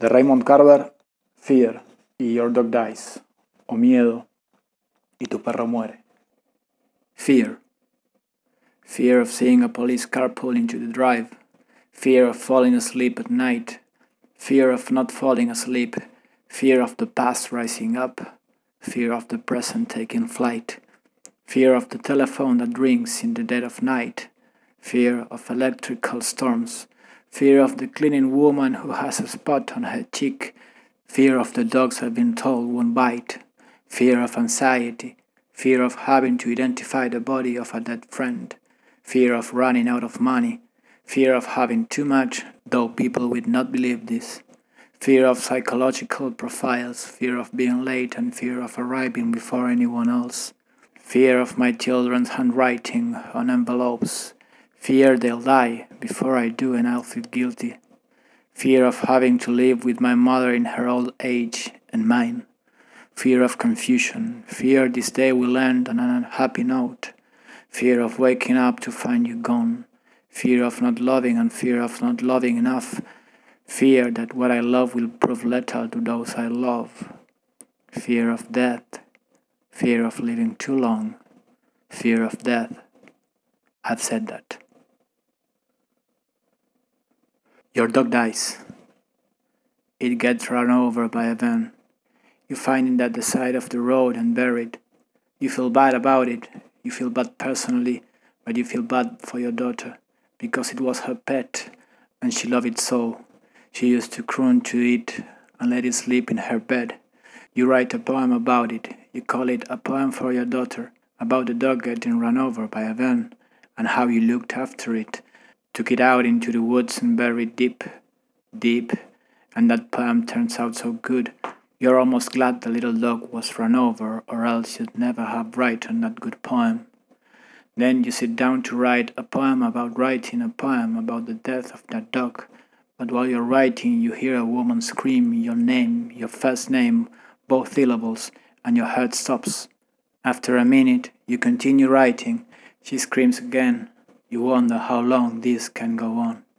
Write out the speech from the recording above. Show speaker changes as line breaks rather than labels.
De Raymond Carver, Fear y Your Dog Dies, o Miedo y tu perro muere.
Fear. Fear of seeing a police car pull into the drive. Fear of falling asleep at night. Fear of not falling asleep. Fear of the past rising up. Fear of the present taking flight. Fear of the telephone that rings in the dead of night. Fear of electrical storms. Fear of the cleaning woman who has a spot on her cheek. Fear of the dogs I've been told won't bite. Fear of anxiety. Fear of having to identify the body of a dead friend. Fear of running out of money. Fear of having too much, though people would not believe this. Fear of psychological profiles. Fear of being late and fear of arriving before anyone else. Fear of my children's handwriting on envelopes. Fear they'll die before I do and I'll feel guilty. Fear of having to live with my mother in her old age and mine. Fear of confusion. Fear this day will end on an unhappy note. Fear of waking up to find you gone. Fear of not loving and fear of not loving enough. Fear that what I love will prove lethal to those I love. Fear of death. Fear of living too long. Fear of death. I've said that. Your dog dies. It gets run over by a van. You find it at the side of the road and buried. You feel bad about it. You feel bad personally, but you feel bad for your daughter because it was her pet and she loved it so. She used to croon to it and let it sleep in her bed. You write a poem about it. You call it a poem for your daughter about the dog getting run over by a van and how you looked after it, took it out into the woods and buried deep, deep, and that poem turns out so good. You're almost glad the little dog was run over, or else you'd never have written that good poem. Then you sit down to write a poem about writing a poem about the death of that dog. But while you're writing, you hear a woman scream your name, your first name, both syllables, and your heart stops. After a minute, you continue writing. She screams again. You wonder how long this can go on.